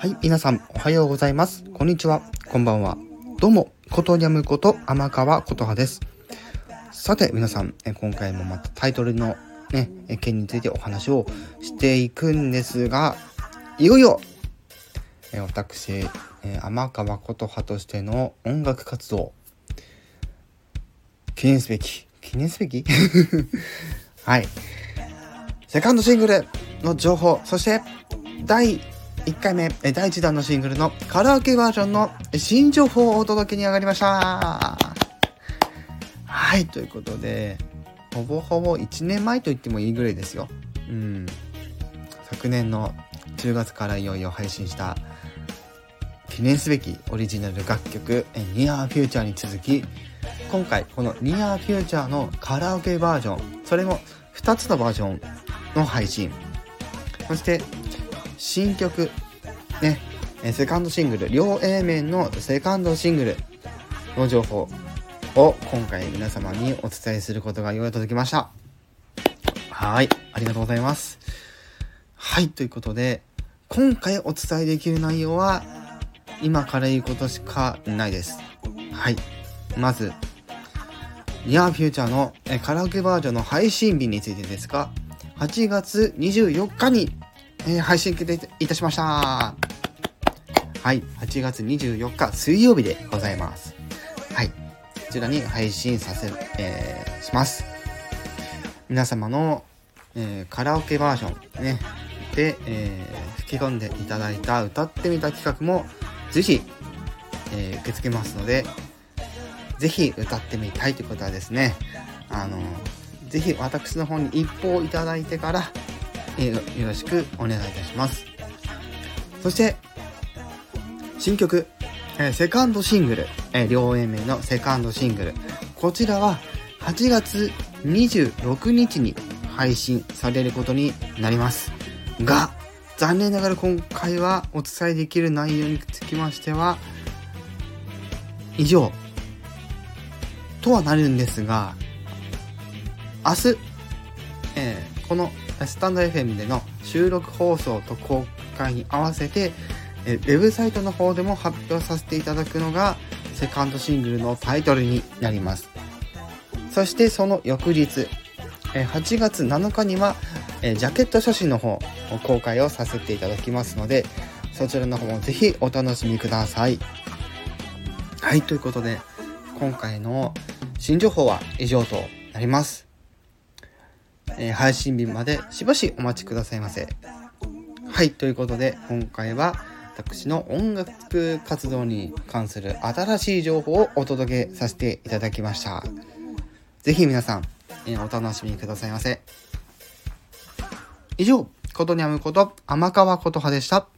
はい、皆さん、おはようございます。こんにちは。こんばんは。どうも、ことにゃむこと天川琴葉です。さて、皆さん、今回もまたタイトルのね、件についてお話をしていくんですが、いよいよ、私、天川琴葉としての音楽活動、記念すべき、記念すべき？はい。セカンドシングルの情報、そして第1回目、第1弾のシングルのカラオケバージョンの新情報をお届けに上がりました。はい、ということで、ほぼほぼ1年前と言ってもいいぐらいですよ。うん。昨年の10月からいよいよ配信した記念すべきオリジナル楽曲 Near Future に続き今回この Near Future のカラオケバージョンそれも2つのバージョンの配信そして新曲。ね。セカンドシングル。両 A 面のセカンドシングル。の情報を今回皆様にお伝えすることがようやく届きました。はい。ありがとうございます。はい。ということで今回お伝えできる内容は今から言うことしかないです。はい。まず Near Future のカラオケバージョンの配信日についてですが8月24日に、えー、配信決定いたしました。はい、8月24日水曜日でございます。はい、こちらに配信させ、えー、します。皆様の、えー、カラオケバージョンね、で、えー、吹き込んでいただいた歌ってみた企画も随時、えー、受け付けますので、ぜひ歌ってみたいということはですね、あのぜひ私の方に一報いただいてから、え、よろしくお願いいたします。そして、新曲、えー、セカンドシングル、えー、両 A 名のセカンドシングル。こちらは8月26日に配信されることになります。が、残念ながら今回はお伝えできる内容につきましては、以上、とはなるんですが、明日、えー、このスタンド FM での収録放送と公開に合わせて、え、ウェブサイトの方でも発表させていただくのがセカンドシングルのタイトルになります。そしてその翌日、え、8月7日には、えジャケット写真の方を公開をさせていただきますので、そちらの方もぜひお楽しみください。はい、ということで、今回の新情報は以上となります。えー、配信日までしばしお待ちくださいませ。はい、ということで今回は私の音楽活動に関する新しい情報をお届けさせていただきました。是非皆さん、えー、お楽しみくださいませ。以上、ことにゃむこと天川琴葉でした。